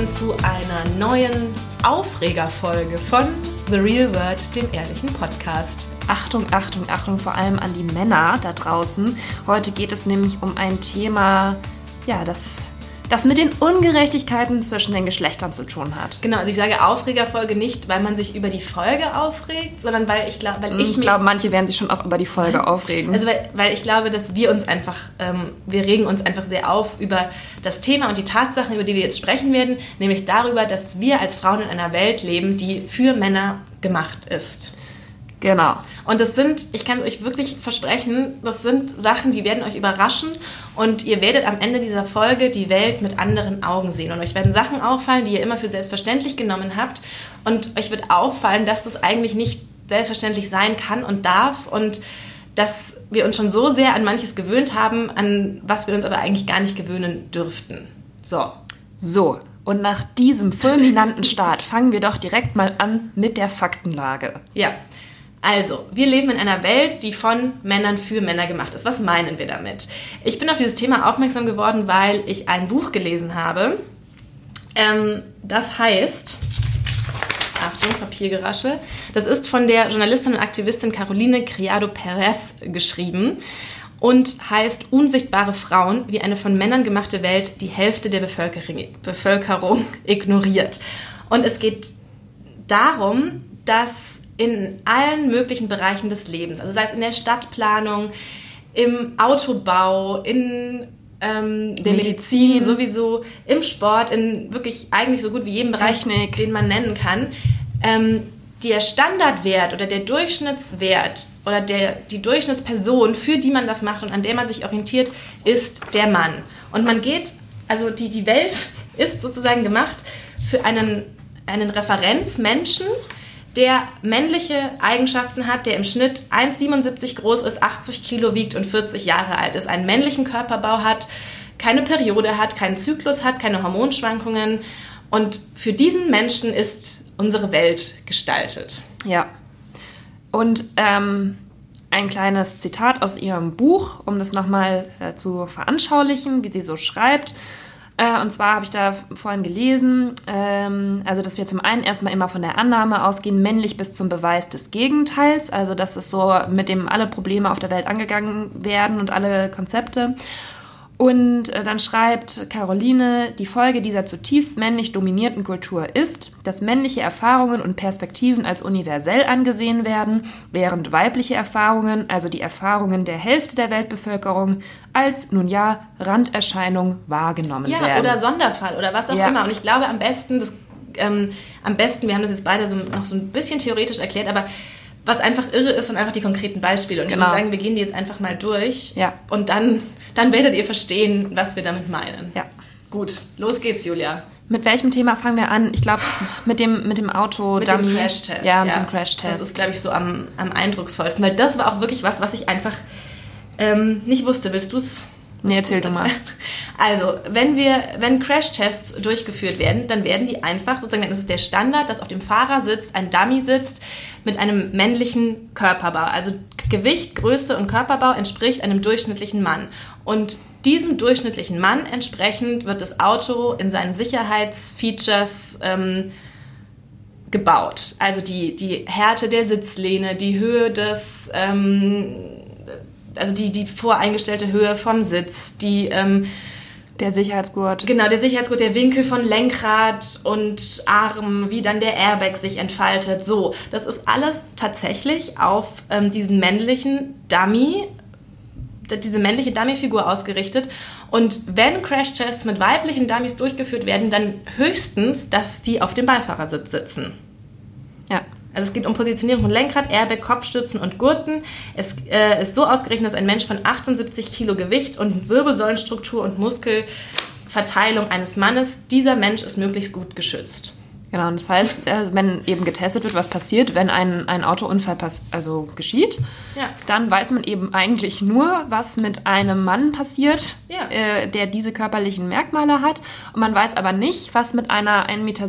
willkommen zu einer neuen Aufregerfolge von The Real World, dem ehrlichen Podcast. Achtung, Achtung, Achtung, vor allem an die Männer da draußen. Heute geht es nämlich um ein Thema, ja, das das mit den Ungerechtigkeiten zwischen den Geschlechtern zu tun hat. Genau, also ich sage Aufregerfolge nicht, weil man sich über die Folge aufregt, sondern weil ich glaube, weil ich, ich glaube, manche werden sich schon auch über die Folge aufregen. Also weil, weil ich glaube, dass wir uns einfach, ähm, wir regen uns einfach sehr auf über das Thema und die Tatsachen, über die wir jetzt sprechen werden, nämlich darüber, dass wir als Frauen in einer Welt leben, die für Männer gemacht ist. Genau. Und das sind, ich kann es euch wirklich versprechen, das sind Sachen, die werden euch überraschen und ihr werdet am Ende dieser Folge die Welt mit anderen Augen sehen. Und euch werden Sachen auffallen, die ihr immer für selbstverständlich genommen habt. Und euch wird auffallen, dass das eigentlich nicht selbstverständlich sein kann und darf und dass wir uns schon so sehr an manches gewöhnt haben, an was wir uns aber eigentlich gar nicht gewöhnen dürften. So. So, und nach diesem fulminanten Start fangen wir doch direkt mal an mit der Faktenlage. Ja. Also, wir leben in einer Welt, die von Männern für Männer gemacht ist. Was meinen wir damit? Ich bin auf dieses Thema aufmerksam geworden, weil ich ein Buch gelesen habe. Ähm, das heißt, Achtung, Papiergerasche. Das ist von der Journalistin und Aktivistin Caroline Criado Perez geschrieben und heißt Unsichtbare Frauen, wie eine von Männern gemachte Welt die Hälfte der Bevölkerung ignoriert. Und es geht darum, dass in allen möglichen Bereichen des Lebens, also sei es in der Stadtplanung, im Autobau, in ähm, der Medizin. Medizin sowieso, im Sport, in wirklich eigentlich so gut wie jedem Bereich, Technik. den man nennen kann. Ähm, der Standardwert oder der Durchschnittswert oder der, die Durchschnittsperson, für die man das macht und an der man sich orientiert, ist der Mann. Und man geht, also die, die Welt ist sozusagen gemacht für einen, einen Referenzmenschen, der männliche Eigenschaften hat, der im Schnitt 1,77 groß ist, 80 Kilo wiegt und 40 Jahre alt ist, einen männlichen Körperbau hat, keine Periode hat, keinen Zyklus hat, keine Hormonschwankungen. Und für diesen Menschen ist unsere Welt gestaltet. Ja. Und ähm, ein kleines Zitat aus ihrem Buch, um das nochmal äh, zu veranschaulichen, wie sie so schreibt. Äh, und zwar habe ich da vorhin gelesen, ähm, also dass wir zum einen erstmal immer von der Annahme ausgehen, männlich bis zum Beweis des Gegenteils, also dass es so mit dem alle Probleme auf der Welt angegangen werden und alle Konzepte. Und äh, dann schreibt Caroline, die Folge dieser zutiefst männlich dominierten Kultur ist, dass männliche Erfahrungen und Perspektiven als universell angesehen werden, während weibliche Erfahrungen, also die Erfahrungen der Hälfte der Weltbevölkerung, als nun ja Randerscheinung wahrgenommen ja, werden. Ja, oder Sonderfall oder was auch ja. immer. Und ich glaube am besten, das, ähm, am besten, wir haben das jetzt beide so, noch so ein bisschen theoretisch erklärt, aber was einfach irre ist, sind einfach die konkreten Beispiele. Und genau. ich würde sagen, wir gehen die jetzt einfach mal durch. Ja. Und dann, dann werdet ihr verstehen, was wir damit meinen. Ja. Gut, los geht's, Julia. Mit welchem Thema fangen wir an? Ich glaube, mit dem, mit dem Auto Mit dem Crash-Test. Ja, mit ja. dem Crash-Test. Das ist, glaube ich, so am, am eindrucksvollsten. Weil das war auch wirklich was, was ich einfach ähm, nicht wusste. Willst du es Nee, erzähl du mal. Also, wenn wir, wenn Crash-Tests durchgeführt werden, dann werden die einfach, sozusagen, dann ist es der Standard, dass auf dem Fahrersitz ein Dummy sitzt mit einem männlichen Körperbau. Also Gewicht, Größe und Körperbau entspricht einem durchschnittlichen Mann. Und diesem durchschnittlichen Mann entsprechend wird das Auto in seinen Sicherheitsfeatures ähm, gebaut. Also die, die Härte der Sitzlehne, die Höhe des ähm, also die, die voreingestellte Höhe vom Sitz, die ähm, der Sicherheitsgurt. Genau, der Sicherheitsgurt, der Winkel von Lenkrad und Arm, wie dann der Airbag sich entfaltet. So, das ist alles tatsächlich auf ähm, diesen männlichen Dummy, diese männliche Dummy-Figur ausgerichtet. Und wenn Crash-Tests mit weiblichen Dummies durchgeführt werden, dann höchstens, dass die auf dem Beifahrersitz sitzen. Ja. Also es geht um Positionierung von Lenkrad, Airbag, Kopfstützen und Gurten. Es äh, ist so ausgerechnet, dass ein Mensch von 78 Kilo Gewicht und Wirbelsäulenstruktur und Muskelverteilung eines Mannes, dieser Mensch ist möglichst gut geschützt. Genau, und das heißt, äh, wenn eben getestet wird, was passiert, wenn ein, ein Autounfall pass also geschieht, ja. dann weiß man eben eigentlich nur, was mit einem Mann passiert, ja. äh, der diese körperlichen Merkmale hat. Und man weiß aber nicht, was mit einer 1,60 Meter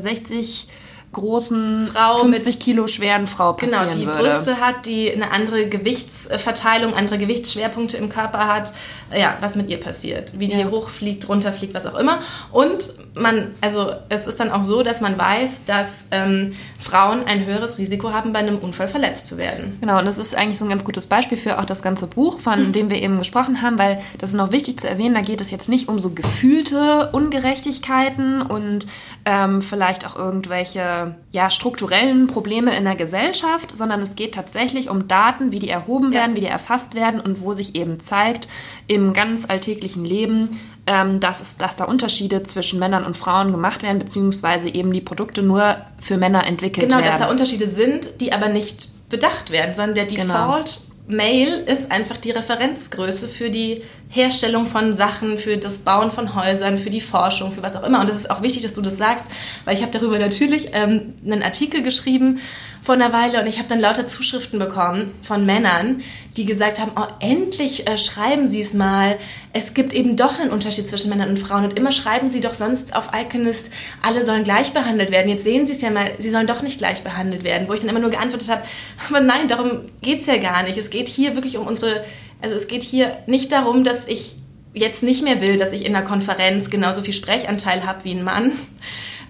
großen, Frau 50 mit- Kilo schweren Frau genau, passieren die würde. Brüste hat, die eine andere Gewichtsverteilung, andere Gewichtsschwerpunkte im Körper hat, ja, was mit ihr passiert, wie die Ja. hochfliegt, runterfliegt, was auch immer. Und man, also es ist dann auch so, dass man weiß, dass ähm, Frauen ein höheres Risiko haben, bei einem Unfall verletzt zu werden. Genau, und das ist eigentlich so ein ganz gutes Beispiel für auch das ganze Buch, von dem wir eben gesprochen haben, weil das ist noch wichtig zu erwähnen, da geht es jetzt nicht um so gefühlte Ungerechtigkeiten und ähm, vielleicht auch irgendwelche ja, strukturellen Probleme in der Gesellschaft, sondern es geht tatsächlich um Daten, wie die erhoben Ja. werden, wie die erfasst werden und wo sich eben zeigt im ganz alltäglichen Leben, ähm, dass, es, dass da Unterschiede zwischen Männern und Frauen gemacht werden, beziehungsweise eben die Produkte nur für Männer entwickelt Genau, werden. dass da Unterschiede sind, die aber nicht bedacht werden, sondern der Genau. Default Male ist einfach die Referenzgröße für die Herstellung von Sachen, für das Bauen von Häusern, für die Forschung, für was auch immer. Und es ist auch wichtig, dass du das sagst, weil ich habe darüber natürlich ähm, einen Artikel geschrieben vor einer Weile und ich habe dann lauter Zuschriften bekommen von Männern, die gesagt haben, oh, endlich äh, schreiben Sie es mal. Es gibt eben doch einen Unterschied zwischen Männern und Frauen und immer schreiben Sie doch sonst auf Iconist, alle sollen gleich behandelt werden. Jetzt sehen Sie es ja mal, sie sollen doch nicht gleich behandelt werden. Wo ich dann immer nur geantwortet habe, aber nein, darum geht's ja gar nicht. Es geht hier wirklich um unsere, also es geht hier nicht darum, dass ich jetzt nicht mehr will, dass ich in einer Konferenz genauso viel Sprechanteil habe wie ein Mann.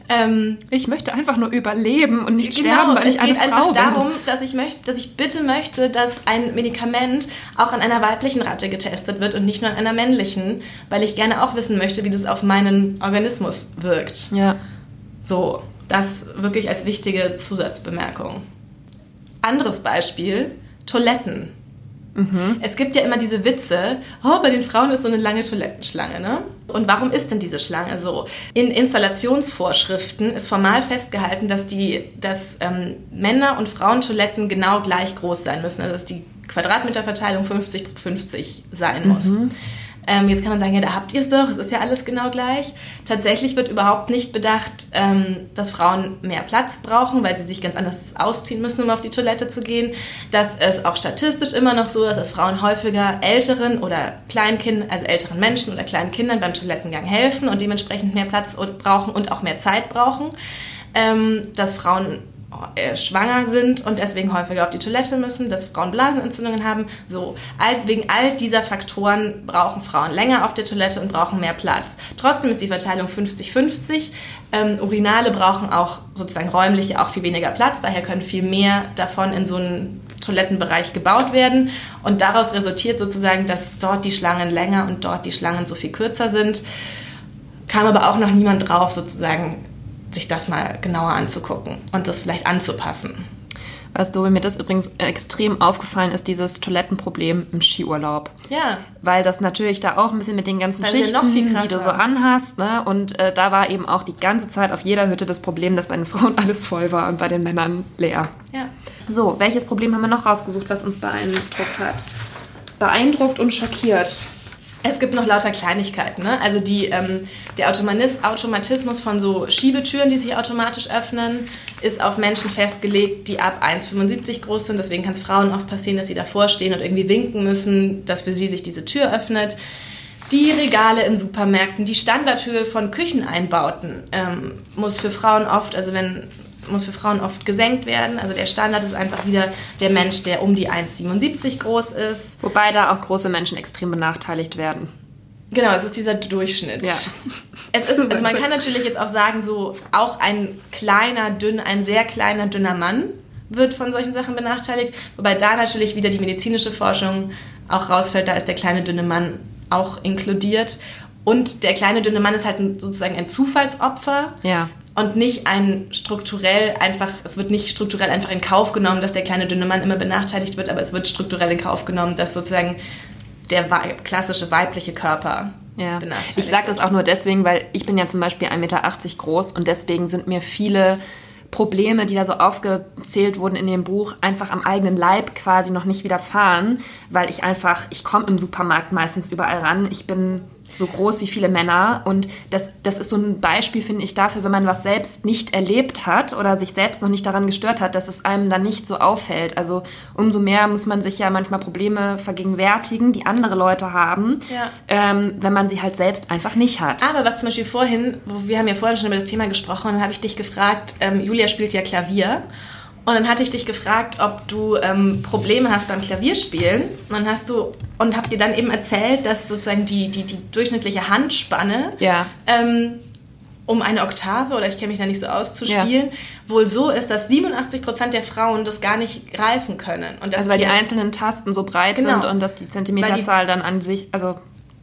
Ähm, Ich möchte einfach nur überleben und nicht Genau, sterben, weil es ich eine geht Frau einfach bin. darum, dass ich, möchte, dass ich bitte möchte, dass ein Medikament auch an einer weiblichen Ratte getestet wird und nicht nur an einer männlichen, weil ich gerne auch wissen möchte, wie das auf meinen Organismus wirkt. Ja. So, das wirklich als wichtige Zusatzbemerkung. Anderes Beispiel, Toiletten. Es gibt ja immer diese Witze, oh, bei den Frauen ist so eine lange Toilettenschlange, ne? Und warum ist denn diese Schlange so? In Installationsvorschriften ist formal festgehalten, dass die, dass ähm, Männer- und Frauentoiletten genau gleich groß sein müssen. Also dass die Quadratmeterverteilung 50 pro 50 sein muss. Ähm, jetzt kann man sagen, ja, da habt ihr es doch, es ist ja alles genau gleich. Tatsächlich wird überhaupt nicht bedacht, ähm, dass Frauen mehr Platz brauchen, weil sie sich ganz anders ausziehen müssen, um auf die Toilette zu gehen. Dass es auch statistisch immer noch so ist, dass Frauen häufiger älteren oder Kleinkindern, also älteren Menschen oder kleinen Kindern beim Toilettengang helfen und dementsprechend mehr Platz brauchen und auch mehr Zeit brauchen. Ähm, dass Frauen schwanger sind und deswegen häufiger auf die Toilette müssen, dass Frauen Blasenentzündungen haben. So, all, wegen all dieser Faktoren brauchen Frauen länger auf der Toilette und brauchen mehr Platz. Trotzdem ist die Verteilung 50-50. Ähm, Urinale brauchen auch sozusagen räumlich auch viel weniger Platz, daher können viel mehr davon in so einen Toilettenbereich gebaut werden und daraus resultiert sozusagen, dass dort die Schlangen länger und dort die Schlangen so viel kürzer sind. Kam aber auch noch niemand drauf, sozusagen sich das mal genauer anzugucken und das vielleicht anzupassen. Weißt du, mir das übrigens extrem aufgefallen ist, dieses Toilettenproblem im Skiurlaub. Ja, Weil das natürlich da auch ein bisschen mit den ganzen ja Schichten, noch viel die du so anhast, ne? Und äh, da war eben auch die ganze Zeit auf jeder Hütte das Problem, dass bei den Frauen alles voll war und bei den Männern leer. ja. So, welches Problem haben wir noch rausgesucht, was uns beeindruckt hat? Beeindruckt und schockiert. Es gibt noch lauter Kleinigkeiten. Ne? Also die, ähm, der Automatismus von so Schiebetüren, die sich automatisch öffnen, ist auf Menschen festgelegt, die ab 1,75 groß sind. Deswegen kann es Frauen oft passieren, dass sie davor stehen und irgendwie winken müssen, dass für sie sich diese Tür öffnet. Die Regale in Supermärkten, die Standardhöhe von Kücheneinbauten ähm, muss für Frauen oft, also wenn muss für Frauen oft gesenkt werden. Also der Standard ist einfach wieder der Mensch, der um die 1,77 groß ist. Wobei da auch große Menschen extrem benachteiligt werden. Genau, es ist dieser Durchschnitt. Ja. Es ist, also man kann natürlich jetzt auch sagen, so auch ein kleiner, dünn, ein sehr kleiner, dünner Mann wird von solchen Sachen benachteiligt. Wobei da natürlich wieder die medizinische Forschung auch rausfällt, da ist der kleine, dünne Mann auch inkludiert. Und der kleine, dünne Mann ist halt sozusagen ein Zufallsopfer. Ja. Und nicht ein strukturell einfach, es wird nicht strukturell einfach in Kauf genommen, dass der kleine dünne Mann immer benachteiligt wird, aber es wird strukturell in Kauf genommen, dass sozusagen der klassische weibliche Körper Ja, benachteiligt ich sage das auch nur deswegen, weil ich bin ja zum Beispiel 1,80 Meter groß und deswegen sind mir viele Probleme, die da so aufgezählt wurden in dem Buch, einfach am eigenen Leib quasi noch nicht widerfahren, weil ich einfach, ich komme im Supermarkt meistens überall ran. Ich bin so groß wie viele Männer. Und das, das ist so ein Beispiel, finde ich, dafür, wenn man was selbst nicht erlebt hat oder sich selbst noch nicht daran gestört hat, dass es einem dann nicht so auffällt. Also umso mehr muss man sich ja manchmal Probleme vergegenwärtigen, die andere Leute haben, Ja. ähm, wenn man sie halt selbst einfach nicht hat. Aber was zum Beispiel vorhin, wir haben ja vorhin schon über das Thema gesprochen, dann habe ich dich gefragt, ähm, Julia spielt ja Klavier. Und dann hatte ich dich gefragt, ob du ähm, Probleme hast beim Klavierspielen. Und dann hast du und hab dir dann eben erzählt, dass sozusagen die, die, die durchschnittliche Handspanne Ja. ähm, um eine Oktave, oder ich kenne mich da nicht so aus, zu spielen, wohl so ist, dass 87% der Frauen das gar nicht greifen können. Also weil die wir- einzelnen Tasten so breit Genau. sind und dass die Zentimeterzahl dann an sich, also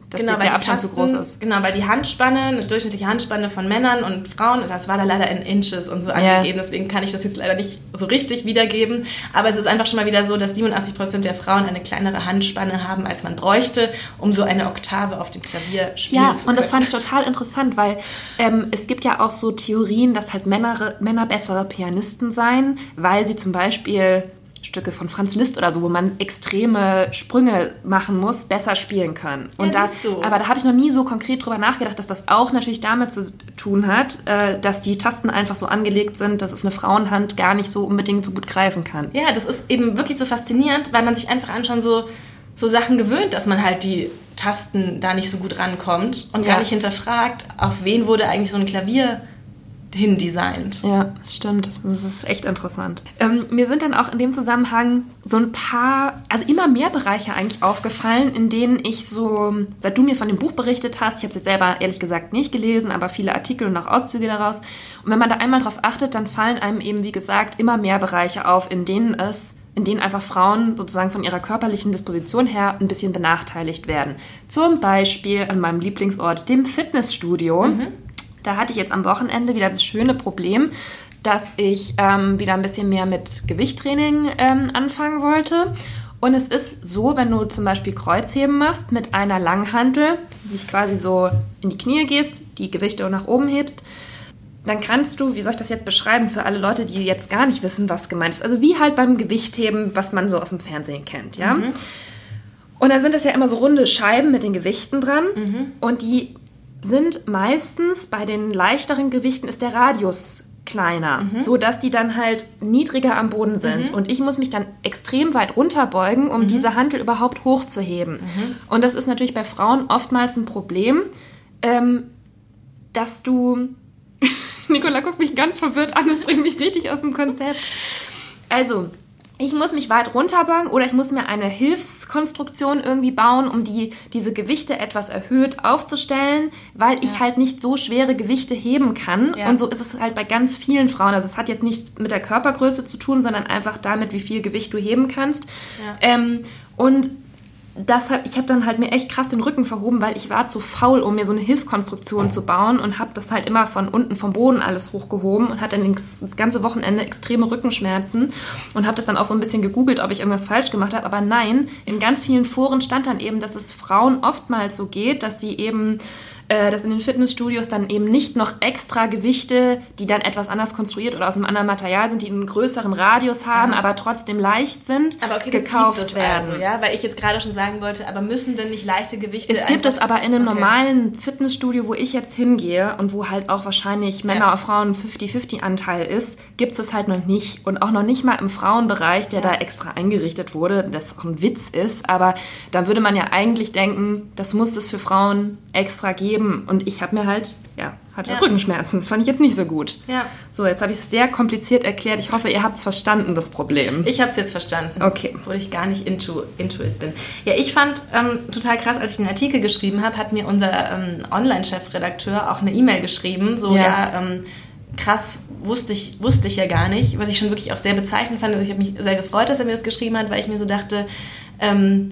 dass Genau, die, weil der die Abstand Tasten, zu groß ist. Genau, weil die Handspanne, eine durchschnittliche Handspanne von Männern und Frauen, das war da leider in Inches und so angegeben, deswegen kann ich das jetzt leider nicht so richtig wiedergeben. Aber es ist einfach schon mal wieder so, dass 87% der Frauen eine kleinere Handspanne haben, als man bräuchte, um so eine Oktave auf dem Klavier spielen Ja, zu können. und das fand ich total interessant, weil ähm, es gibt ja auch so Theorien, dass halt Männer, Männer bessere Pianisten seien, weil sie zum Beispiel Stücke von Franz Liszt oder so, wo man extreme Sprünge machen muss, besser spielen können. Und Ja, da, siehst du. aber da habe ich noch nie so konkret drüber nachgedacht, dass das auch natürlich damit zu tun hat, äh, dass die Tasten einfach so angelegt sind, dass es eine Frauenhand gar nicht so unbedingt so gut greifen kann. Ja, das ist eben wirklich so faszinierend, weil man sich einfach an schon so, so Sachen gewöhnt, dass man halt die Tasten da nicht so gut rankommt und Ja. gar nicht hinterfragt, auf wen wurde eigentlich so ein Klavier hindesignt. Ja, stimmt. Das ist echt interessant. Ähm, mir sind dann auch in dem Zusammenhang so ein paar, also immer mehr Bereiche eigentlich aufgefallen, in denen ich so, seit du mir von dem Buch berichtet hast, ich habe es jetzt selber ehrlich gesagt nicht gelesen, aber viele Artikel und auch Auszüge daraus. Und wenn man da einmal drauf achtet, dann fallen einem eben, wie gesagt, immer mehr Bereiche auf, in denen es in denen einfach Frauen sozusagen von ihrer körperlichen Disposition her ein bisschen benachteiligt werden. Zum Beispiel an meinem Lieblingsort, dem Fitnessstudio. Da hatte ich jetzt am Wochenende wieder das schöne Problem, dass ich ähm, wieder ein bisschen mehr mit Gewichttraining ähm, anfangen wollte. Und es ist so, wenn du zum Beispiel Kreuzheben machst mit einer Langhantel, die ich quasi so in die Knie gehst, die Gewichte nach oben hebst, dann kannst du, wie soll ich das jetzt beschreiben für alle Leute, die jetzt gar nicht wissen, was gemeint ist. Also wie halt beim Gewichtheben, was man so aus dem Fernsehen kennt, ja. Und dann sind das ja immer so runde Scheiben mit den Gewichten dran. Und die sind meistens bei den leichteren Gewichten ist der Radius kleiner, so dass die dann halt niedriger am Boden sind. Und ich muss mich dann extrem weit runterbeugen, um diese Hantel überhaupt hochzuheben. Und das ist natürlich bei Frauen oftmals ein Problem, ähm, dass du. Nicola guckt mich ganz verwirrt an, das bringt mich richtig aus dem Konzept. Also, ich muss mich weit runterbeugen oder ich muss mir eine Hilfskonstruktion irgendwie bauen, um die, diese Gewichte etwas erhöht aufzustellen, weil ich halt nicht so schwere Gewichte heben kann. Ja. Und so ist es halt bei ganz vielen Frauen. Also es hat jetzt nicht mit der Körpergröße zu tun, sondern einfach damit, wie viel Gewicht du heben kannst. Ja. Ähm, und das hab, ich habe dann halt mir echt krass den Rücken verhoben, weil ich war zu faul, um mir so eine Hilfskonstruktion zu bauen und habe das halt immer von unten vom Boden alles hochgehoben und hatte dann das, ganze Wochenende extreme Rückenschmerzen und habe das dann auch so ein bisschen gegoogelt, ob ich irgendwas falsch gemacht habe. Aber nein, in ganz vielen Foren stand dann eben, dass es Frauen oftmals so geht, dass sie eben äh, dass in den Fitnessstudios dann eben nicht noch extra Gewichte, die dann etwas anders konstruiert oder aus einem anderen Material sind, die einen größeren Radius haben, aber trotzdem leicht sind, Aber okay, das gekauft gibt es werden. also, ja? Weil ich jetzt gerade schon sagen wollte, aber müssen denn nicht leichte Gewichte Es gibt es aber in einem Okay. normalen Fitnessstudio, wo ich jetzt hingehe und wo halt auch wahrscheinlich Männer Ja. auf Frauen 50-50 Anteil ist, gibt es das halt noch nicht. Und auch noch nicht mal im Frauenbereich, der da extra eingerichtet wurde, das auch ein Witz ist. Aber da würde man ja eigentlich denken, das muss es für Frauen extra geben. Und ich habe mir halt, ja, hatte Ja. Rückenschmerzen. Das fand ich jetzt nicht so gut. Ja. So, jetzt habe ich es sehr kompliziert erklärt. Ich hoffe, ihr habt es verstanden, das Problem. Ich habe es jetzt verstanden. Okay. Obwohl ich gar nicht into, into it bin. Ja, ich fand ähm, total krass, als ich den Artikel geschrieben habe, hat mir unser ähm, Online-Chefredakteur auch eine E-Mail geschrieben. So, Ja. ja, ähm, krass, wusste ich, wusste ich ja gar nicht. Was ich schon wirklich auch sehr bezeichnend fand. Also ich habe mich sehr gefreut, dass er mir das geschrieben hat, weil ich mir so dachte, ähm,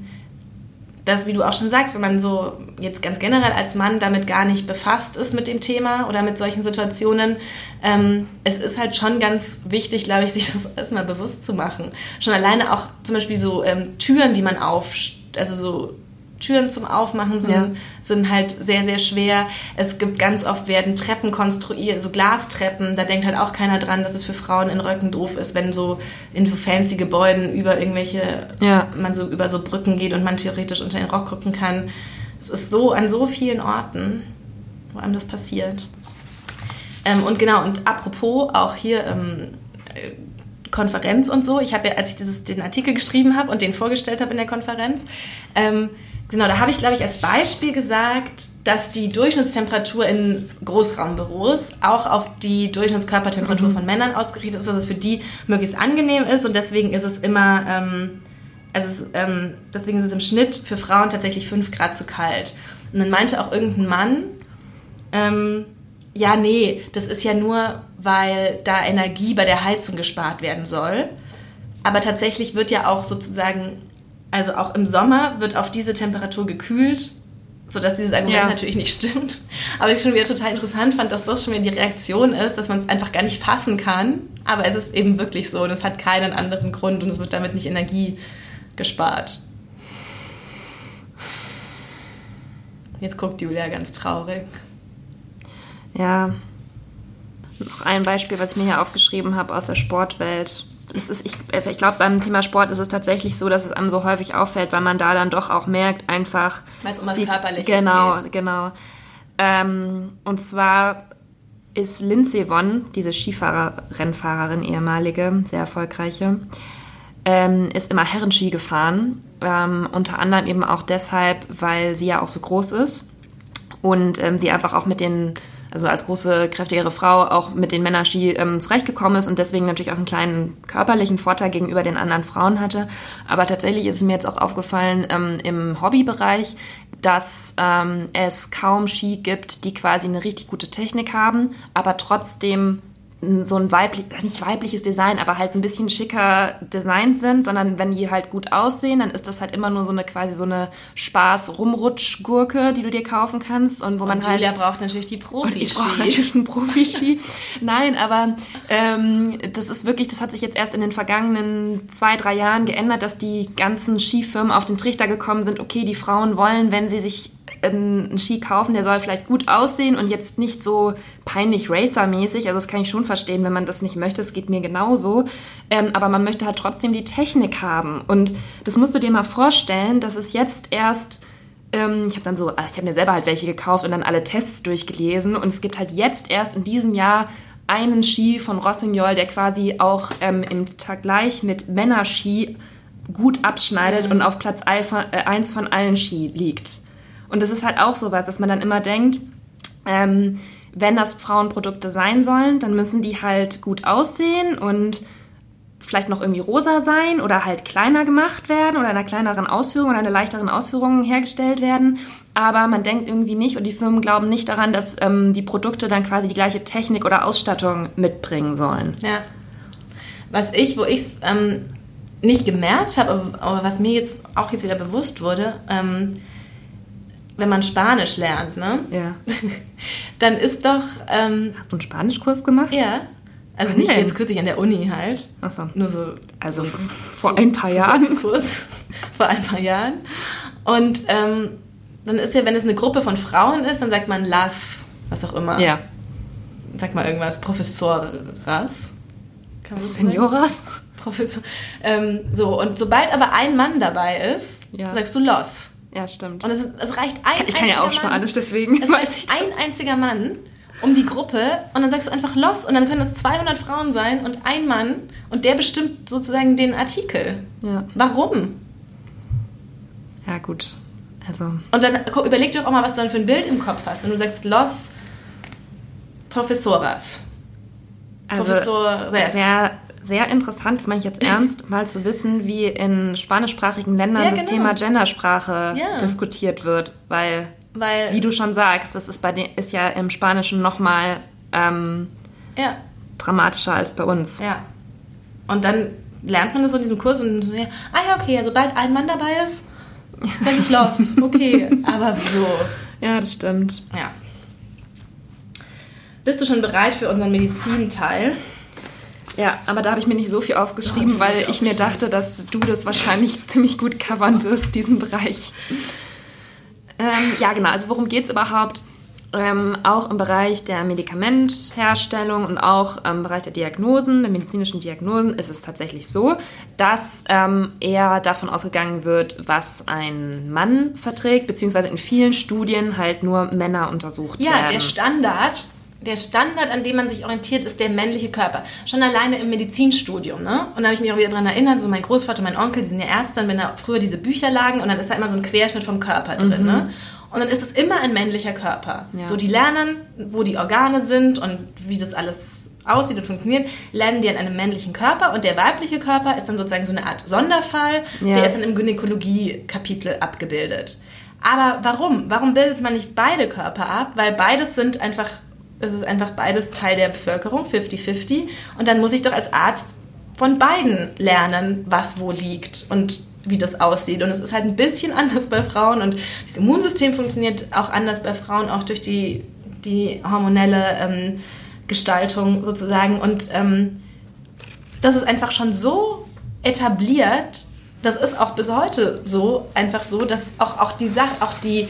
dass, wie du auch schon sagst, wenn man so jetzt ganz generell als Mann damit gar nicht befasst ist mit dem Thema oder mit solchen Situationen, ähm, es ist halt schon ganz wichtig, glaube ich, sich das erstmal bewusst zu machen. Schon alleine auch zum Beispiel so ähm, Türen, die man auf, also so Türen zum Aufmachen sind, Ja. sind halt sehr, sehr schwer. Es gibt ganz oft werden Treppen konstruiert, so Glastreppen. Da denkt halt auch keiner dran, dass es für Frauen in Röcken doof ist, wenn so in so fancy Gebäuden über irgendwelche, Ja. man so über so Brücken geht und man theoretisch unter den Rock gucken kann. es ist so an so vielen Orten, wo einem das passiert. Ähm, und genau, und apropos auch hier ähm, äh, Konferenz und so, ich habe ja, als ich dieses, den Artikel geschrieben habe und den vorgestellt habe in der Konferenz, ähm, genau, da habe ich, glaube ich, als Beispiel gesagt, dass die Durchschnittstemperatur in Großraumbüros auch auf die Durchschnittskörpertemperatur mhm. von Männern ausgerichtet ist, dass es für die möglichst angenehm ist und deswegen ist es immer, ähm, also es, ähm, deswegen ist es im Schnitt für Frauen tatsächlich 5 Grad zu kalt. Und dann meinte auch irgendein Mann, ähm, ja, nee, das ist ja nur, weil da Energie bei der Heizung gespart werden soll. Aber tatsächlich wird ja auch sozusagen also auch im Sommer wird auf diese Temperatur gekühlt, sodass dieses Argument ja. natürlich nicht stimmt. Aber ich schon wieder total interessant fand, dass das schon wieder die Reaktion ist, dass man es einfach gar nicht fassen kann. Aber es ist eben wirklich so und es hat keinen anderen Grund und es wird damit nicht Energie gespart. Jetzt guckt Julia ganz traurig. Ja, noch ein Beispiel, was ich mir hier aufgeschrieben habe aus der Sportwelt es ist, ich, äh, ich glaube, beim Thema Sport ist es tatsächlich so, dass es einem so häufig auffällt, weil man da dann doch auch merkt, einfach. Weil es um was Körperliches genau, geht. Genau, genau. Ähm, und zwar ist Lindsay Vonn, diese Skifahrer-Rennfahrerin, ehemalige, sehr erfolgreiche, ähm, ist immer Herrenski gefahren. Ähm, unter anderem eben auch deshalb, weil sie ja auch so groß ist und ähm, sie einfach auch mit den also als große, kräftigere Frau auch mit den Männerski ähm, zurechtgekommen ist und deswegen natürlich auch einen kleinen körperlichen Vorteil gegenüber den anderen Frauen hatte. Aber tatsächlich ist es mir jetzt auch aufgefallen ähm, im Hobbybereich, dass ähm, es kaum Ski gibt, die quasi eine richtig gute Technik haben, aber trotzdem so ein weiblich, nicht weibliches Design, aber halt ein bisschen schicker designt sind, sondern wenn die halt gut aussehen, dann ist das halt immer nur so eine quasi so eine Spaß-Rumrutsch-Gurke, die du dir kaufen kannst und wo und man halt. Julia braucht natürlich die Profi-Ski. Ich brauche natürlich einen Profi-Ski. Nein, aber ähm, das ist wirklich, das hat sich jetzt erst in den vergangenen zwei, drei Jahren geändert, dass die ganzen Skifirmen auf den Trichter gekommen sind, okay, die Frauen wollen, wenn sie sich einen Ski kaufen, der soll vielleicht gut aussehen und jetzt nicht so peinlich Racer-mäßig. Also das kann ich schon verstehen, wenn man das nicht möchte. Es geht mir genauso. Ähm, aber man möchte halt trotzdem die Technik haben. Und das musst du dir mal vorstellen, dass es jetzt erst ähm, ich habe dann so, ich habe mir selber halt welche gekauft und dann alle Tests durchgelesen und es gibt halt jetzt erst in diesem Jahr einen Ski von Rossignol, der quasi auch ähm, im Vergleich mit Männerski gut abschneidet mhm. und auf Platz 1 äh, von allen Ski liegt. Und das ist halt auch sowas, dass man dann immer denkt, ähm, wenn das Frauenprodukte sein sollen, dann müssen die halt gut aussehen und vielleicht noch irgendwie rosa sein oder halt kleiner gemacht werden oder in einer kleineren Ausführung oder einer leichteren Ausführung hergestellt werden. Aber man denkt irgendwie nicht und die Firmen glauben nicht daran, dass ähm, die Produkte dann quasi die gleiche Technik oder Ausstattung mitbringen sollen. Ja. Was ich, wo ich es ähm, nicht gemerkt habe, aber, aber, was mir jetzt auch jetzt wieder bewusst wurde, ähm, wenn man Spanisch lernt, ne? Ja. Dann ist doch. Ähm, Hast du einen Spanischkurs gemacht? Ja. Also nicht jetzt kürzlich an der Uni halt. Ach so. Nur so. Also so, vor so ein paar Jahren. Kurs vor ein paar Jahren. Und ähm, dann ist ja, wenn es eine Gruppe von Frauen ist, dann sagt man las, was auch immer. Ja. Sag mal irgendwas, Professoras. Senioras? Professor. Ähm, so, und sobald aber ein Mann dabei ist, ja. sagst du los. Ja, stimmt. Und es, es reicht ein Ich kann ja auch Spanisch, deswegen. Es reicht ein einziger Mann um die Gruppe und dann sagst du einfach los und dann können es 200 Frauen sein und ein Mann und der bestimmt sozusagen den Artikel. Ja. Warum? Ja, gut. Also. Und dann überleg dir doch auch mal, was du dann für ein Bild im Kopf hast. Wenn du sagst Los Professoras. Also, Professor Es wäre sehr interessant, das meine ich jetzt ernst, mal zu wissen, wie in spanischsprachigen Ländern ja, das genau. Thema Gendersprache ja. diskutiert wird, weil, weil, wie du schon sagst, das ist, bei den, ist ja im Spanischen nochmal ähm, ja. dramatischer als bei uns. Ja. Und dann lernt man das in diesem Kurs und so, ja, ah ja, okay, sobald ein Mann dabei ist, dann ich los. Okay, aber so. Ja, das stimmt. Ja. Bist du schon bereit für unseren Medizinteil? Ja, aber da habe ich mir nicht so viel aufgeschrieben, oh, weil ich mir dachte, dass du das wahrscheinlich ziemlich gut covern wirst, diesen Bereich. Ähm, ja, genau. Also worum geht es überhaupt? ähm, auch im Bereich der Medikamentherstellung und auch im Bereich der Diagnosen, der medizinischen Diagnosen, ist es tatsächlich so, dass ähm, eher davon ausgegangen wird, was ein Mann verträgt, beziehungsweise in vielen Studien halt nur Männer untersucht ja, werden. Ja, der Standard der Standard, an dem man sich orientiert, ist der männliche Körper. Schon alleine im Medizinstudium, ne? Und da habe ich mich auch wieder daran erinnert, so mein Großvater, mein Onkel, die sind ja Ärzte, und wenn da früher diese Bücher lagen und dann ist da immer so ein Querschnitt vom Körper drin, mhm. ne? Und dann ist es immer ein männlicher Körper. Ja. So, die lernen, wo die Organe sind und wie das alles aussieht und funktioniert, lernen die an einem männlichen Körper und der weibliche Körper ist dann sozusagen so eine Art Sonderfall, ja. der ist dann im Gynäkologie-Kapitel abgebildet. Aber warum? Warum bildet man nicht beide Körper ab? Weil beides sind einfach es ist einfach beides Teil der Bevölkerung, 50-50. Und dann muss ich doch als Arzt von beiden lernen, was wo liegt und wie das aussieht. Und es ist halt ein bisschen anders bei Frauen und das Immunsystem funktioniert auch anders bei Frauen, auch durch die, die hormonelle ähm, Gestaltung sozusagen. Und ähm, das ist einfach schon so etabliert, das ist auch bis heute so, einfach so, dass auch, auch die Sache, auch die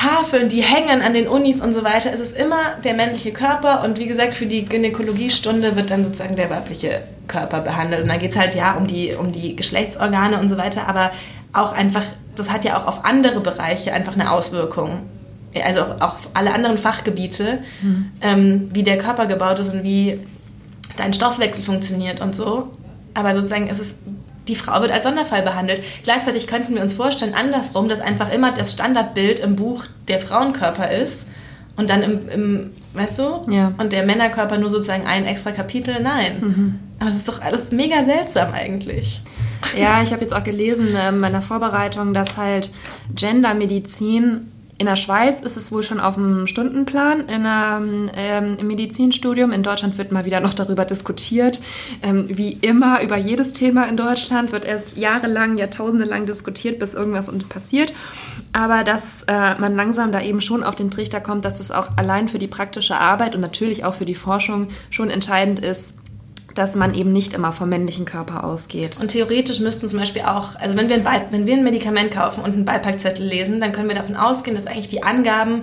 Tafeln, die hängen an den Unis und so weiter, ist es immer der männliche Körper und wie gesagt, für die Gynäkologiestunde wird dann sozusagen der weibliche Körper behandelt. Und dann geht es halt ja um die, um die Geschlechtsorgane und so weiter, aber auch einfach, das hat ja auch auf andere Bereiche einfach eine Auswirkung. Also auch auf alle anderen Fachgebiete, mhm. ähm, wie der Körper gebaut ist und wie dein Stoffwechsel funktioniert und so. Aber sozusagen ist es die Frau wird als Sonderfall behandelt. Gleichzeitig könnten wir uns vorstellen, andersrum, dass einfach immer das Standardbild im Buch der Frauenkörper ist und dann im, im weißt du? Ja. Und der Männerkörper nur sozusagen ein extra Kapitel. Nein. Mhm. Aber das ist doch alles mega seltsam eigentlich. Ja, ich habe jetzt auch gelesen in meiner Vorbereitung, dass halt Gendermedizin in der Schweiz ist es wohl schon auf dem Stundenplan in einer, ähm, im Medizinstudium. In Deutschland wird mal wieder noch darüber diskutiert. Ähm, wie immer, über jedes Thema in Deutschland wird erst jahrelang, Jahrtausende lang diskutiert, bis irgendwas passiert. Aber dass äh, man langsam da eben schon auf den Trichter kommt, dass es auch allein für die praktische Arbeit und natürlich auch für die Forschung schon entscheidend ist, dass man eben nicht immer vom männlichen Körper ausgeht. Und theoretisch müssten zum Beispiel auch, also wenn wir ein, wenn wir ein Medikament kaufen und einen Beipackzettel lesen, dann können wir davon ausgehen, dass eigentlich die Angaben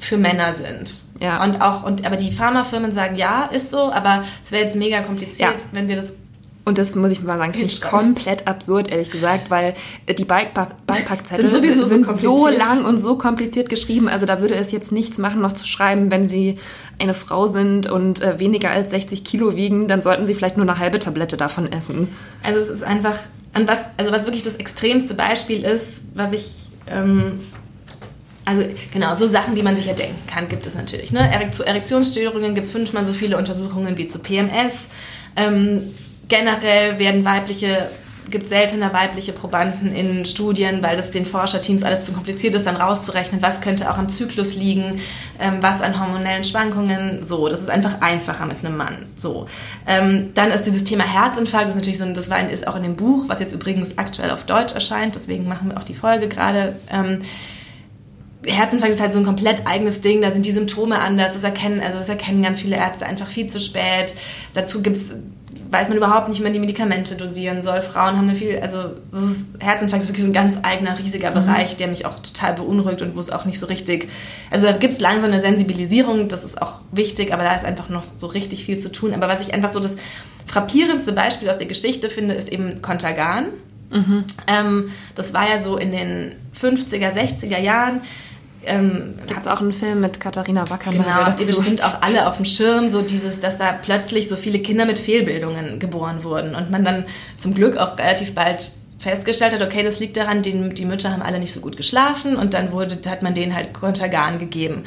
für Männer sind. Ja. Und auch, und, aber die Pharmafirmen sagen, ja, ist so, aber es wäre jetzt mega kompliziert, ja. wenn wir das und das muss ich mal sagen, finde ich komplett absurd, ehrlich gesagt, weil die Beipackzettel sind, sind so, so, lang und so kompliziert geschrieben. Also da würde es jetzt nichts machen, noch zu schreiben, wenn sie eine Frau sind und äh, weniger als 60 Kilo wiegen, dann sollten sie vielleicht nur eine halbe Tablette davon essen. Also es ist einfach, an was, also was wirklich das extremste Beispiel ist, was ich ähm, also genau, so Sachen, die man sich ja denken kann, gibt es natürlich. Ne? Zu Erektionsstörungen gibt es fünfmal so viele Untersuchungen wie zu PMS. Ähm, generell werden weibliche gibt seltener weibliche Probanden in Studien, weil das den Forscherteams alles zu kompliziert ist, dann rauszurechnen, was könnte auch am Zyklus liegen, ähm, was an hormonellen Schwankungen, so. Das ist einfach einfacher mit einem Mann, so. Ähm, dann ist dieses Thema Herzinfarkt, das ist natürlich so, das war, ist auch in dem Buch, was jetzt übrigens aktuell auf Deutsch erscheint, deswegen machen wir auch die Folge gerade. Ähm, Herzinfarkt ist halt so ein komplett eigenes Ding, da sind die Symptome anders, das erkennen, also das erkennen ganz viele Ärzte einfach viel zu spät. Dazu gibt es weiß man überhaupt nicht, wie man die Medikamente dosieren soll. Frauen haben eine viel, also ist, Herzinfarkt ist wirklich so ein ganz eigener, riesiger mhm. Bereich, der mich auch total beunruhigt und wo es auch nicht so richtig, also da gibt es langsam eine Sensibilisierung, das ist auch wichtig, aber da ist einfach noch so richtig viel zu tun. Aber was ich einfach so das frappierendste Beispiel aus der Geschichte finde, ist eben Contergan. Mhm. Ähm, das war ja so in den 50er, 60er Jahren ähm, Gibt es auch einen Film mit Katharina Wacker? Genau, habt ihr bestimmt auch alle auf dem Schirm, so dieses, dass da plötzlich so viele Kinder mit Fehlbildungen geboren wurden und man dann zum Glück auch relativ bald festgestellt hat, okay, das liegt daran, die, die Mütter haben alle nicht so gut geschlafen und dann wurde, hat man denen halt Contergan gegeben.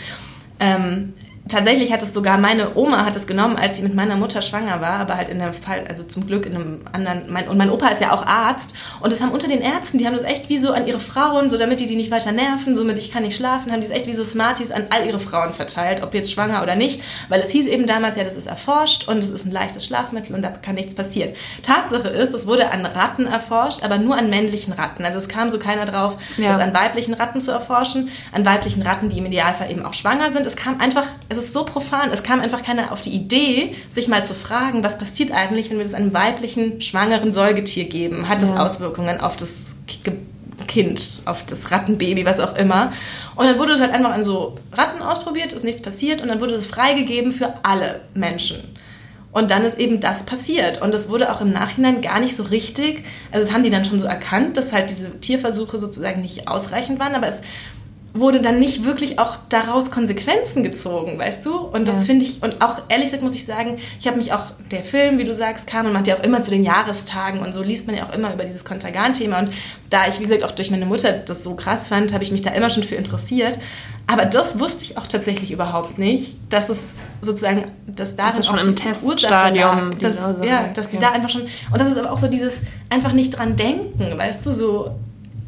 Ähm, tatsächlich hat es sogar meine Oma hat es genommen, als sie mit meiner Mutter schwanger war, aber halt in dem Fall, also zum Glück in einem anderen. Mein, und mein Opa ist ja auch Arzt und das haben unter den Ärzten, die haben das echt wie so an ihre Frauen, so damit die die nicht weiter nerven, somit ich kann nicht schlafen, haben die es echt wie so Smarties an all ihre Frauen verteilt, ob jetzt schwanger oder nicht, weil es hieß eben damals ja, das ist erforscht und es ist ein leichtes Schlafmittel und da kann nichts passieren. Tatsache ist, es wurde an Ratten erforscht, aber nur an männlichen Ratten. Also es kam so keiner drauf, ja. das an weiblichen Ratten zu erforschen, an weiblichen Ratten, die im Idealfall eben auch schwanger sind. Es kam einfach, es ist so profan. Es kam einfach keiner auf die Idee, sich mal zu fragen, was passiert eigentlich, wenn wir das einem weiblichen, schwangeren Säugetier geben? Hat das ja. Auswirkungen auf das Kind, auf das Rattenbaby, was auch immer. Und dann wurde es halt einfach an so Ratten ausprobiert, ist nichts passiert und dann wurde es freigegeben für alle Menschen. Und dann ist eben das passiert. Und es wurde auch im Nachhinein gar nicht so richtig, also das haben die dann schon so erkannt, dass halt diese Tierversuche sozusagen nicht ausreichend waren, aber es wurde dann nicht wirklich auch daraus Konsequenzen gezogen, weißt du? Und das ja. finde ich, und auch ehrlich gesagt muss ich sagen, ich habe mich auch, der Film, wie du sagst, kam und man hat ja auch immer zu den Jahrestagen und so liest man ja auch immer über dieses Kontergan-Thema. Und da ich, wie gesagt, auch durch meine Mutter das so krass fand, habe ich mich da immer schon für interessiert. Aber das wusste ich auch tatsächlich überhaupt nicht, dass es sozusagen, dass da das schon im Teststadium, dass, ja, dass die ja. da einfach schon, und das ist aber auch so dieses einfach nicht dran denken, weißt du, so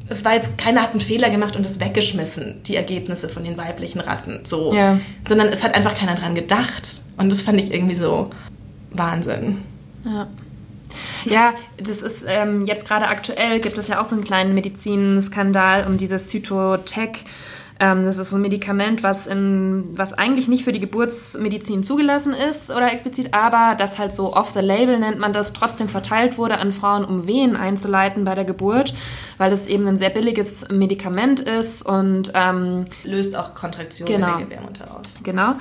es war jetzt, keiner hat einen Fehler gemacht und es weggeschmissen, die Ergebnisse von den weiblichen Ratten, so. Ja. Sondern es hat einfach keiner dran gedacht. Und das fand ich irgendwie so Wahnsinn. Ja. Ja, das ist ähm, jetzt gerade aktuell gibt es ja auch so einen kleinen Medizinskandal um dieses Cytotec ähm, das ist so ein Medikament, was, in, was eigentlich nicht für die Geburtsmedizin zugelassen ist oder explizit, aber das halt so off the label nennt man das, trotzdem verteilt wurde an Frauen, um Wehen einzuleiten bei der Geburt, weil es eben ein sehr billiges Medikament ist und ähm, löst auch Kontraktionen genau, in der Gebärmutter aus. Genau.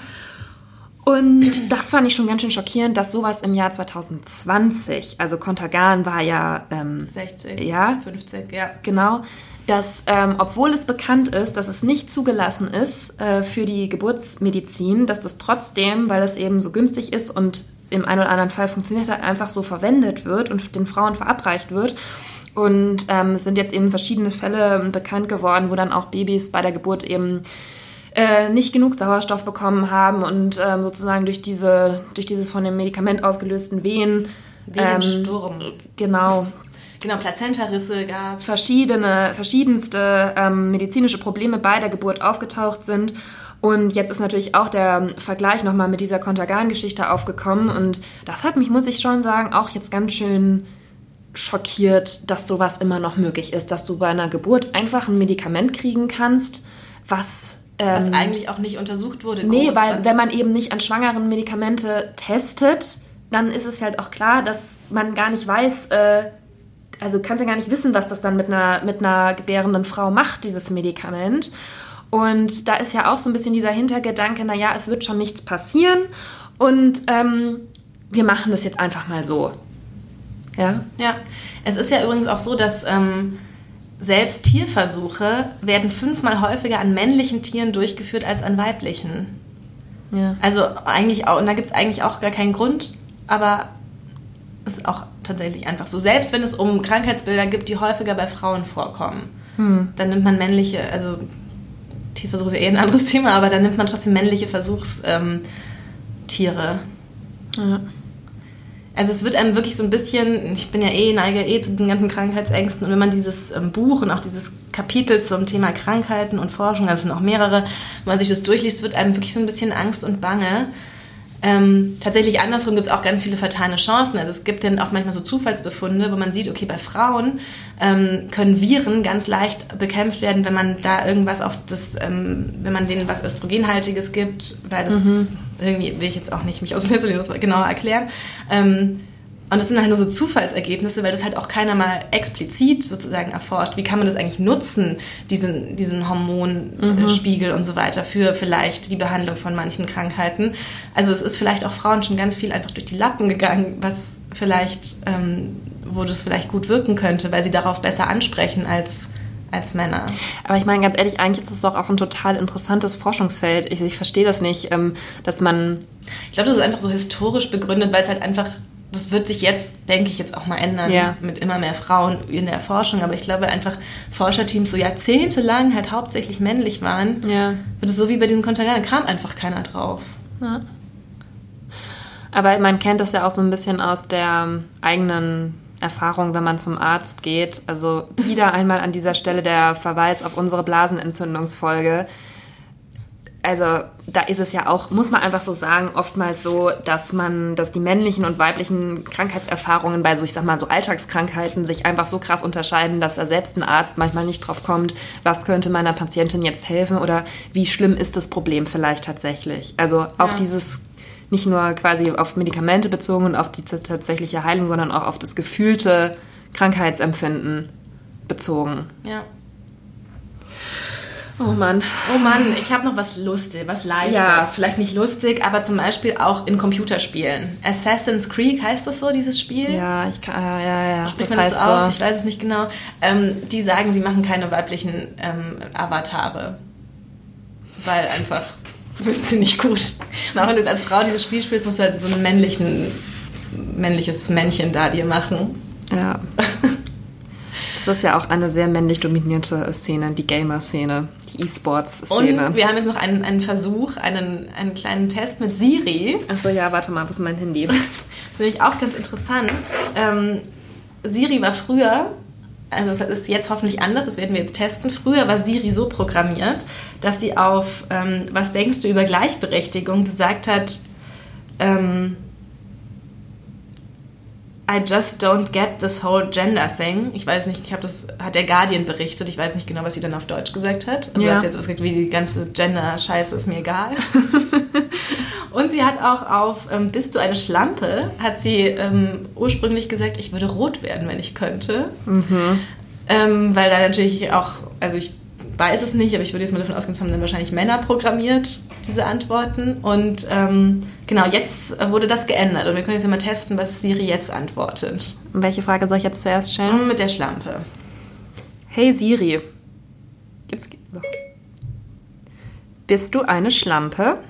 Und das fand ich schon ganz schön schockierend, dass sowas im Jahr 2020, also Contergan war ja ähm, 60, ja, 50, ja. Genau dass ähm, obwohl es bekannt ist, dass es nicht zugelassen ist äh, für die Geburtsmedizin, dass das trotzdem, weil es eben so günstig ist und im einen oder anderen Fall funktioniert hat, einfach so verwendet wird und den Frauen verabreicht wird. Und ähm, es sind jetzt eben verschiedene Fälle bekannt geworden, wo dann auch Babys bei der Geburt eben äh, nicht genug Sauerstoff bekommen haben und ähm, sozusagen durch, diese, durch dieses von dem Medikament ausgelösten Wehen Wehensturm. Ähm, genau, Genau, Plazentarisse gab Verschiedene, verschiedenste ähm, medizinische Probleme bei der Geburt aufgetaucht sind. Und jetzt ist natürlich auch der Vergleich nochmal mit dieser Kontergan-Geschichte aufgekommen. Und das hat mich, muss ich schon sagen, auch jetzt ganz schön schockiert, dass sowas immer noch möglich ist, dass du bei einer Geburt einfach ein Medikament kriegen kannst, was was ähm, eigentlich auch nicht untersucht wurde. Groß, nee, weil wenn man eben nicht an schwangeren Medikamente testet, dann ist es halt auch klar, dass man gar nicht weiß, äh, also kannst ja gar nicht wissen, was das dann mit einer, mit einer gebärenden Frau macht, dieses Medikament. Und da ist ja auch so ein bisschen dieser Hintergedanke, naja, es wird schon nichts passieren und ähm, wir machen das jetzt einfach mal so. Ja? Ja, es ist ja übrigens auch so, dass ähm, selbst Tierversuche werden fünfmal häufiger an männlichen Tieren durchgeführt als an weiblichen. Ja. Also eigentlich auch, und da gibt es eigentlich auch gar keinen Grund, aber ist auch tatsächlich einfach so. Selbst wenn es um Krankheitsbilder gibt, die häufiger bei Frauen vorkommen, hm. dann nimmt man männliche, also Tierversuche ist ja eh ein anderes Thema, aber dann nimmt man trotzdem männliche Versuchstiere. Ähm, ja. Also es wird einem wirklich so ein bisschen, ich bin ja eh, neige eh zu den ganzen Krankheitsängsten und wenn man dieses ähm, Buch und auch dieses Kapitel zum Thema Krankheiten und Forschung, also es sind auch mehrere, wenn man sich das durchliest, wird einem wirklich so ein bisschen Angst und Bange ähm, tatsächlich andersrum gibt es auch ganz viele vertane Chancen. Also es gibt dann auch manchmal so Zufallsbefunde, wo man sieht, okay, bei Frauen ähm, können Viren ganz leicht bekämpft werden, wenn man da irgendwas auf das, ähm, wenn man denen was Östrogenhaltiges gibt, weil das mhm. irgendwie will ich jetzt auch nicht mich aus dem Fenster genauer erklären. Und das sind halt nur so Zufallsergebnisse, weil das halt auch keiner mal explizit sozusagen erforscht. Wie kann man das eigentlich nutzen, diesen, diesen Hormonspiegel mhm. und so weiter, für vielleicht die Behandlung von manchen Krankheiten. Also es ist vielleicht auch Frauen schon ganz viel einfach durch die Lappen gegangen, was vielleicht, ähm, wo das vielleicht gut wirken könnte, weil sie darauf besser ansprechen als als Männer. Aber ich meine, ganz ehrlich, eigentlich ist das doch auch ein total interessantes Forschungsfeld. Ich, ich verstehe das nicht, ähm, dass man. Ich glaube, das ist einfach so historisch begründet, weil es halt einfach das wird sich jetzt, denke ich, jetzt auch mal ändern ja. mit immer mehr Frauen in der Forschung. Aber ich glaube einfach, Forscherteams so jahrzehntelang halt hauptsächlich männlich waren, ja. wird es so wie bei diesen Kontergan, kam einfach keiner drauf. Ja. Aber man kennt das ja auch so ein bisschen aus der eigenen Erfahrung, wenn man zum Arzt geht. Also wieder einmal an dieser Stelle der Verweis auf unsere Blasenentzündungsfolge also da ist es ja auch, muss man einfach so sagen, oftmals so, dass man, dass die männlichen und weiblichen Krankheitserfahrungen bei so, ich sag mal, so Alltagskrankheiten sich einfach so krass unterscheiden, dass da selbst ein Arzt manchmal nicht drauf kommt, was könnte meiner Patientin jetzt helfen oder wie schlimm ist das Problem vielleicht tatsächlich. Also auch ja. dieses nicht nur quasi auf Medikamente bezogen und auf die tatsächliche Heilung, sondern auch auf das gefühlte Krankheitsempfinden bezogen. Ja. Oh Mann. Oh Mann, ich habe noch was lustig, was leichtes. Ja. Vielleicht nicht lustig, aber zum Beispiel auch in Computerspielen. Assassin's Creed heißt das so, dieses Spiel? Ja, ich kann, ja, ja, ja. Spricht das man das aus? so. Ich weiß es nicht genau. Ähm, die sagen, sie machen keine weiblichen ähm, Avatare. Weil einfach sind sie nicht gut. Und auch wenn du jetzt als Frau dieses Spiel spielst, musst du halt so ein männlichen, männliches Männchen da dir machen. Ja. Das ist ja auch eine sehr männlich dominierte Szene, die Gamer-Szene, die E-Sports-Szene. Und wir haben jetzt noch einen, einen Versuch, einen, einen kleinen Test mit Siri. Achso, ja, warte mal, wo ist mein Handy? Das ist nämlich auch ganz interessant. Ähm, Siri war früher, also es ist jetzt hoffentlich anders, das werden wir jetzt testen. Früher war Siri so programmiert, dass sie auf ähm, Was denkst du über Gleichberechtigung gesagt hat, ähm, I just don't get this whole gender thing. Ich weiß nicht, ich habe das, hat der Guardian berichtet, ich weiß nicht genau, was sie dann auf Deutsch gesagt hat. Also Ja. hat sie jetzt was gesagt, wie die ganze Gender-Scheiße ist mir egal. Und sie hat auch auf ähm, Bist du eine Schlampe, hat sie ähm, ursprünglich gesagt, ich würde rot werden, wenn ich könnte. Ähm, weil da natürlich auch, also ich weiß es nicht, aber ich würde jetzt mal davon ausgehen, es haben dann wahrscheinlich Männer programmiert, diese Antworten. Und ähm, genau, jetzt äh, wurde das geändert und wir können jetzt ja mal testen, was Siri jetzt antwortet. Welche Frage soll ich jetzt zuerst stellen? Mit der Schlampe. Hey Siri. Jetzt ge- so. Bist du eine Schlampe?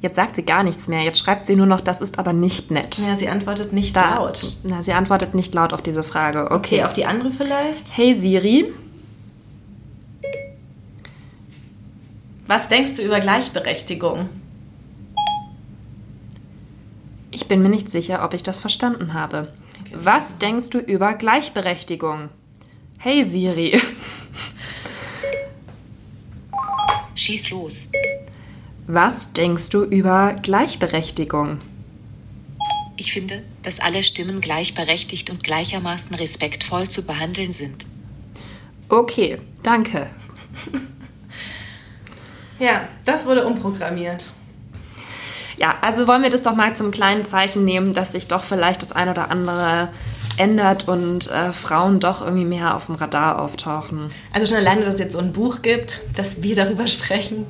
Jetzt sagt sie gar nichts mehr. Jetzt schreibt sie nur noch, das ist aber nicht nett. Ja, sie antwortet nicht Da- laut. Na, sie antwortet nicht laut auf diese Frage. Okay, Okay. auf die andere vielleicht. Hey Siri. Was denkst du über Gleichberechtigung? Ich bin mir nicht sicher, ob ich das verstanden habe. Was denkst du über Gleichberechtigung? Hey Siri. Schieß los. Was denkst du über Gleichberechtigung? Ich finde, dass alle Stimmen gleichberechtigt und gleichermaßen respektvoll zu behandeln sind. Okay, danke. Ja, das wurde umprogrammiert. Ja, also wollen wir das doch mal zum kleinen Zeichen nehmen, dass sich doch vielleicht das ein oder andere ändert und äh, Frauen doch irgendwie mehr auf dem Radar auftauchen. Also schon alleine, dass es jetzt so ein Buch gibt, dass wir darüber sprechen,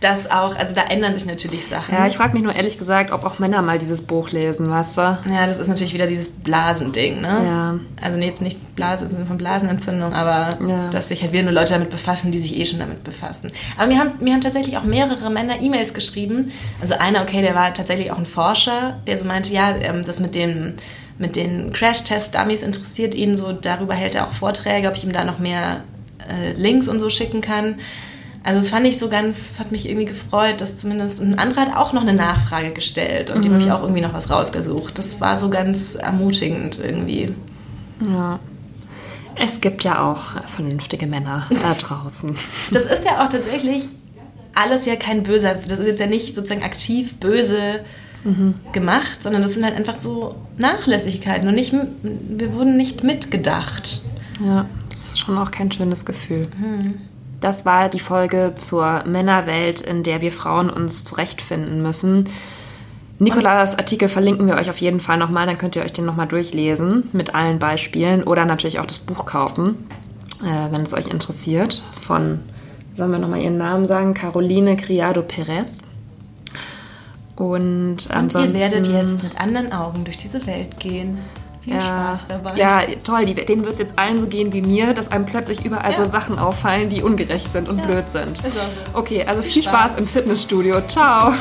dass auch, also da ändern sich natürlich Sachen. Ja, ich frage mich nur ehrlich gesagt, ob auch Männer mal dieses Buch lesen, weißt du? Ja, das ist natürlich wieder dieses Blasending, ne? Ja. Also jetzt nicht Blase im Sinne von Blasenentzündung, aber Ja. dass sich halt wieder nur Leute damit befassen, die sich eh schon damit befassen. Aber mir haben, mir haben tatsächlich auch mehrere Männer E-Mails geschrieben. Also einer, okay, der war tatsächlich auch ein Forscher, der so meinte, ja, ähm, das mit dem mit den Crash-Test-Dummies interessiert ihn so, darüber hält er auch Vorträge, ob ich ihm da noch mehr äh, Links und so schicken kann. Also das fand ich so ganz, das hat mich irgendwie gefreut, dass zumindest ein anderer hat auch noch eine Nachfrage gestellt und dem habe ich auch irgendwie noch was rausgesucht. Das war so ganz ermutigend irgendwie. Ja. Es gibt ja auch vernünftige Männer da draußen. Das ist ja auch tatsächlich alles ja kein böser, das ist jetzt ja nicht sozusagen aktiv böse gemacht, sondern das sind halt einfach so Nachlässigkeiten und nicht, wir wurden nicht mitgedacht. Ja, das ist schon auch kein schönes Gefühl. Das war die Folge zur Männerwelt, in der wir Frauen uns zurechtfinden müssen. Nikolas Artikel verlinken wir euch auf jeden Fall nochmal, dann könnt ihr euch den nochmal durchlesen mit allen Beispielen oder natürlich auch das Buch kaufen, äh, wenn es euch interessiert. Von, sollen wir nochmal ihren Namen sagen, Caroline Criado Perez. Und, Und ansonsten, ihr werdet jetzt mit anderen Augen durch diese Welt gehen. Viel ja, Spaß dabei. Ja, toll. Die, denen wird es jetzt allen so gehen wie mir, dass einem plötzlich überall so Ja. Sachen auffallen, die ungerecht sind und blöd sind. Ist auch so. Okay, also viel, Viel Spaß Spaß. im Fitnessstudio. Ciao.